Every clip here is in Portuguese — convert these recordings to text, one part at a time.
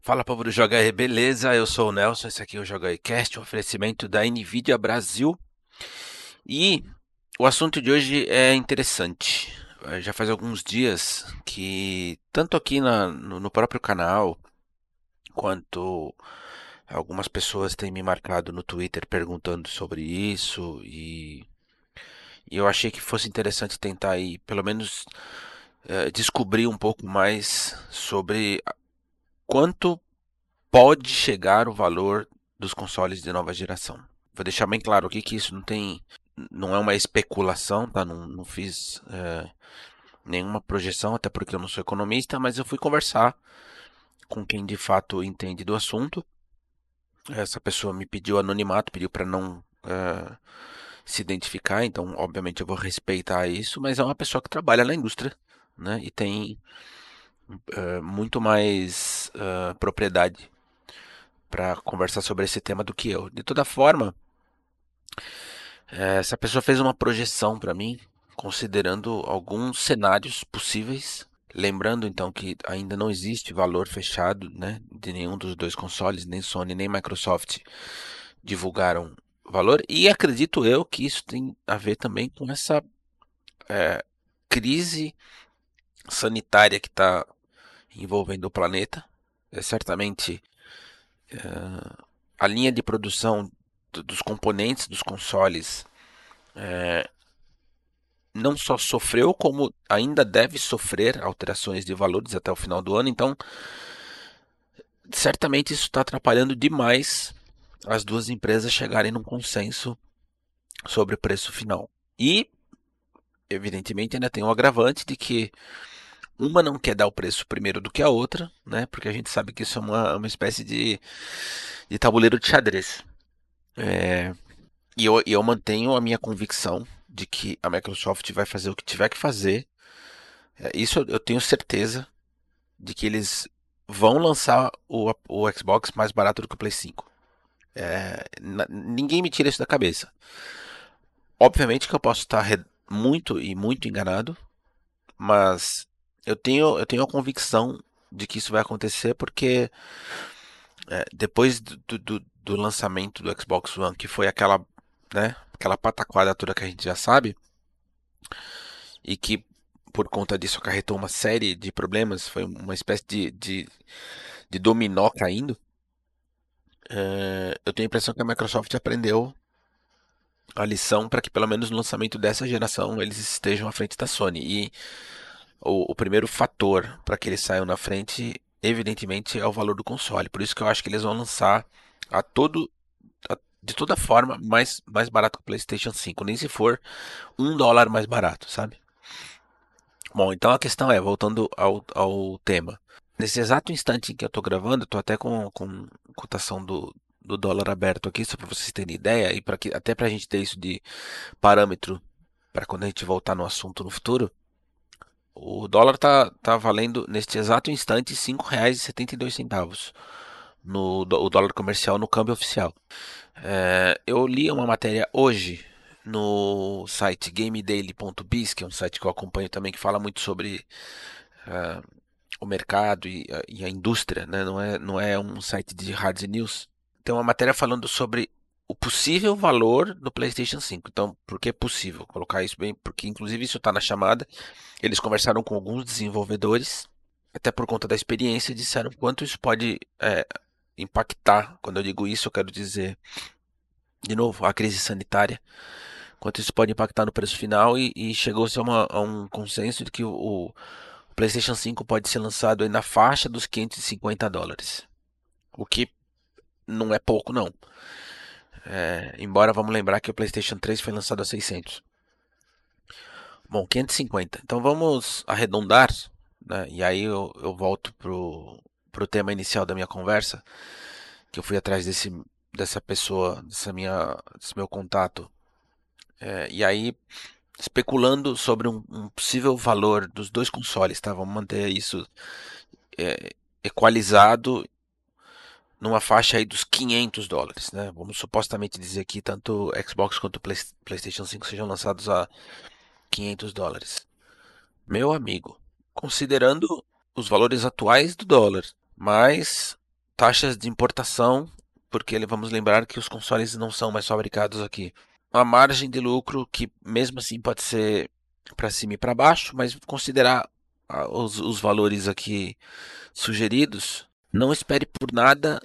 Fala povo do Joga aí, beleza? Eu sou o Nelson, esse aqui é o Joga aí Cast, um oferecimento da Nvidia Brasil. E o assunto de hoje é interessante. Eh, já faz alguns dias que, tanto aqui na, no, no próprio canal, quanto algumas pessoas têm me marcado no Twitter perguntando sobre isso e, e eu achei que fosse interessante tentar aí, pelo menos, eh, descobrir um pouco mais sobre quanto pode chegar o valor dos consoles de nova geração. Vou deixar bem claro aqui que isso não tem, não é uma especulação, tá? Não, não fiz é, nenhuma projeção, até porque eu não sou economista, mas eu fui conversar com quem de fato entende do assunto. Essa pessoa me pediu anonimato, pediu para não é, se identificar, então obviamente eu vou respeitar isso, mas é uma pessoa que trabalha na indústria, né? E tem uh, muito mais uh, propriedade para conversar sobre esse tema do que eu. De toda forma, essa pessoa fez uma projeção para mim, considerando alguns cenários possíveis. Lembrando então que ainda não existe valor fechado né, de nenhum dos dois consoles, nem Sony nem Microsoft divulgaram valor. E acredito eu que isso tem a ver também com essa é, crise sanitária que está envolvendo o planeta. É certamente é, a linha de produção dos componentes dos consoles é, não só sofreu, como ainda deve sofrer alterações de valores até o final do ano. Então, certamente isso está atrapalhando demais as duas empresas chegarem num consenso sobre o preço final. E, evidentemente, ainda tem o agravante de que uma não quer dar o preço primeiro do que a outra, né? Porque a gente sabe que isso é uma, uma espécie de, de tabuleiro de xadrez. É, e eu, eu mantenho a minha convicção de que a Microsoft vai fazer o que tiver que fazer. É, isso eu tenho certeza de que eles vão lançar o, o Xbox mais barato do que o Play 5. É, ninguém me tira isso da cabeça. Obviamente que eu posso estar muito e muito enganado, mas eu tenho, eu tenho a convicção de que isso vai acontecer porque é, depois do, do, do, lançamento do Xbox One, que foi aquela, né, aquela pataquada toda que a gente já sabe, e que por conta disso acarretou uma série de problemas, foi uma espécie de, de, de dominó caindo. É, eu tenho a impressão que a Microsoft aprendeu a lição para que pelo menos no lançamento dessa geração eles estejam à frente da Sony. E o, o primeiro fator para que eles saiam na frente, evidentemente, é o valor do console. Por isso que eu acho que eles vão lançar a todo a, de toda forma mais, mais barato que o PlayStation 5, nem se for um dólar mais barato, sabe? Bom, então a questão é, voltando ao, ao tema. Nesse exato instante em que eu estou gravando, estou até com, com cotação do, do dólar aberto aqui, só para vocês terem ideia, e para que até para a gente ter isso de parâmetro para quando a gente voltar no assunto no futuro. O dólar tá, tá valendo neste exato instante R$ 5,72 no o dólar comercial no câmbio oficial. É, eu li uma matéria hoje no site gamedaily.biz, que é um site que eu acompanho também, que fala muito sobre uh, o mercado e, e, a indústria, né? não, é, não é um site de hard news. Tem uma matéria falando sobre o possível valor do PlayStation 5. Então, por que é possível colocar isso bem? Porque, inclusive, isso está na chamada. Eles conversaram com alguns desenvolvedores, até por conta da experiência, disseram quanto isso pode é, impactar. Quando eu digo isso, eu quero dizer, de novo, a crise sanitária. Quanto isso pode impactar no preço final. E, e chegou-se a, a, um consenso de que o, o PlayStation 5 pode ser lançado na faixa dos 550 dólares. O que não é pouco, não. É, embora vamos lembrar que o PlayStation 3 foi lançado a 600. Bom, 550. Então vamos arredondar, né? e aí eu, eu volto pro, pro tema inicial da minha conversa, que eu fui atrás desse, dessa pessoa, dessa minha, desse meu contato. É, e aí, especulando sobre um, um, possível valor dos dois consoles, tá? Vamos manter isso é, equalizado numa faixa aí dos 500 dólares, né? Vamos supostamente dizer que tanto Xbox quanto Play, PlayStation 5 sejam lançados a 500 dólares. Meu amigo, considerando os valores atuais do dólar mais taxas de importação, porque vamos lembrar que os consoles não são mais fabricados aqui. Uma margem de lucro que mesmo assim pode ser para cima e para baixo, mas considerar os, os valores aqui sugeridos, não espere por nada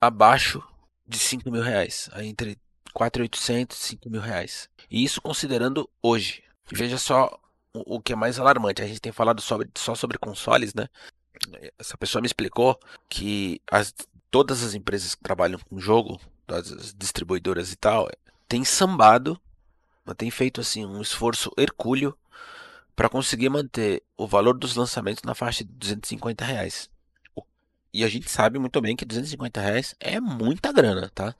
abaixo de 5 mil reais, entre 4.800 e 5 mil reais. E isso considerando hoje. Veja só o, que é mais alarmante. A gente tem falado sobre, só sobre consoles, né? Essa pessoa me explicou que as, todas as empresas que trabalham com jogo, as distribuidoras e tal, têm sambado, têm feito assim um esforço hercúleo para conseguir manter o valor dos lançamentos na faixa de 250 reais. E a gente sabe muito bem que 250 reais é muita grana, tá?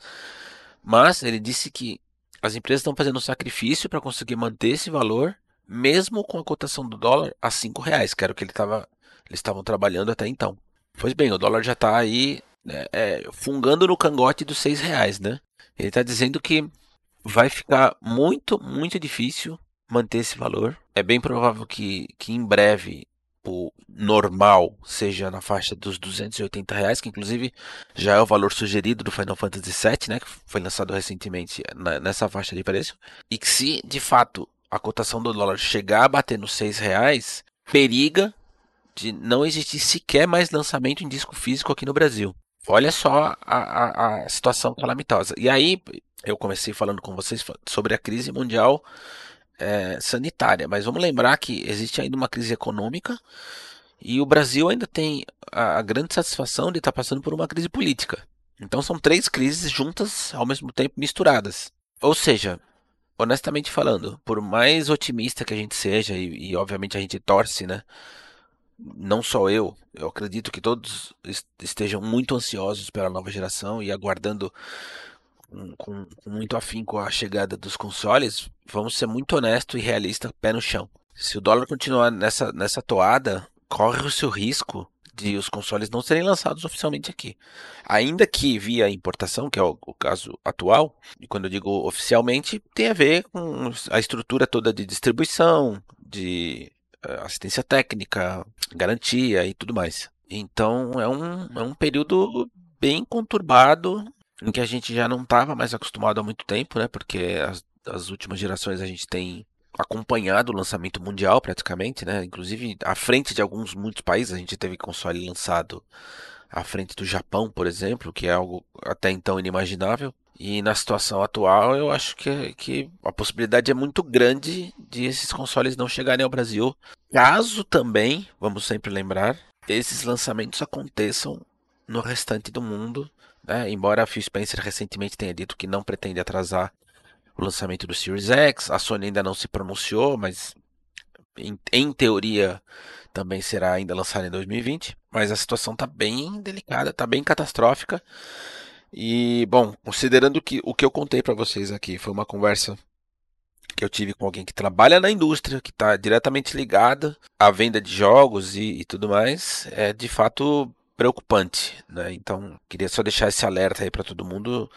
Mas ele disse que as empresas estão fazendo um sacrifício para conseguir manter esse valor, mesmo com a cotação do dólar a 5 reais, que era o que ele tava, eles estavam trabalhando até então. Pois bem, o dólar já está aí né, é, fungando no cangote dos 6 reais, né? Ele está dizendo que vai ficar muito, muito difícil manter esse valor. É bem provável que, que em breve o normal seja na faixa dos 280 reais, que inclusive já é o valor sugerido do Final Fantasy VII, né, que foi lançado recentemente nessa faixa de preço, e que se de fato a cotação do dólar chegar a bater nos 6 reais, periga de não existir sequer mais lançamento em disco físico aqui no Brasil. Olha só a, a, a situação calamitosa. E aí eu comecei falando com vocês sobre a crise mundial é, sanitária. Mas vamos lembrar que existe ainda uma crise econômica e o Brasil ainda tem a, a grande satisfação de estar passando por uma crise política. Então são três crises juntas ao mesmo tempo misturadas. Ou seja, honestamente falando, por mais otimista que a gente seja e, e obviamente a gente torce, né? Não só eu, eu acredito que todos estejam muito ansiosos pela nova geração e aguardando com, com muito afinco a chegada dos consoles, vamos ser muito honesto e realista, pé no chão. Se o dólar continuar nessa, nessa toada, corre o seu risco de os consoles não serem lançados oficialmente aqui. Ainda que via importação, que é o, o, caso atual, e quando eu digo oficialmente, tem a ver com a estrutura toda de distribuição, de uh, assistência técnica, garantia e tudo mais. Então é um, é um período bem conturbado em que a gente já não estava mais acostumado há muito tempo, né? Porque as, as últimas gerações a gente tem acompanhado o lançamento mundial praticamente, né? Inclusive à frente de alguns muitos países a gente teve console lançado à frente do Japão, por exemplo, que é algo até então inimaginável. E na situação atual, eu acho que, que a possibilidade é muito grande de esses consoles não chegarem ao Brasil. Caso também, vamos sempre lembrar, esses lançamentos aconteçam no restante do mundo né? Embora a Phil Spencer recentemente tenha dito que não pretende atrasar o lançamento do Series X, a Sony ainda não se pronunciou, mas em, em teoria também será ainda lançado em 2020. Mas a situação está bem delicada, está bem catastrófica. E, bom, considerando que o que eu contei para vocês aqui foi uma conversa que eu tive com alguém que trabalha na indústria, que está diretamente ligada à venda de jogos e, e, tudo mais, é de fato preocupante, né? Então, queria só deixar esse alerta aí para todo mundo,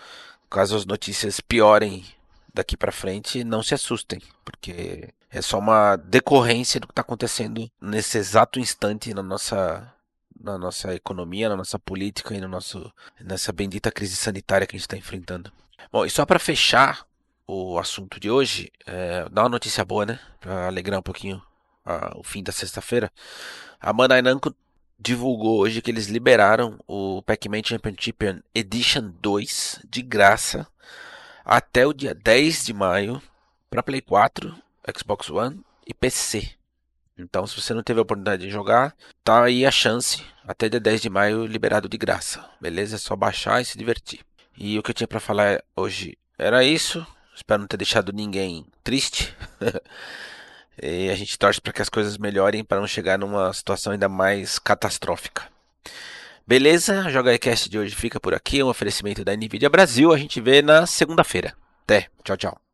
caso as notícias piorem daqui para frente, não se assustem, porque é só uma decorrência do que está acontecendo nesse exato instante na nossa na nossa economia, na nossa política e no nosso nessa bendita crise sanitária que a gente está enfrentando. Bom, e só para fechar o assunto de hoje, é, dá uma notícia boa, né? Para alegrar um pouquinho a, o fim da sexta-feira. A Bandai Namco divulgou hoje que eles liberaram o Pac-Man Championship Edition 2 de graça até o dia 10 de maio para Play 4, Xbox One e PC. Então, se você não teve a oportunidade de jogar, tá aí a chance até dia 10 de maio liberado de graça. Beleza? É só baixar e se divertir. E o que eu tinha para falar hoje era isso. Espero não ter deixado ninguém triste. E a gente torce para que as coisas melhorem para não chegar numa situação ainda mais catastrófica. Beleza? Joga Cast de hoje fica por aqui. Um oferecimento da Nvidia Brasil. A gente vê na segunda-feira. Até. Tchau, tchau.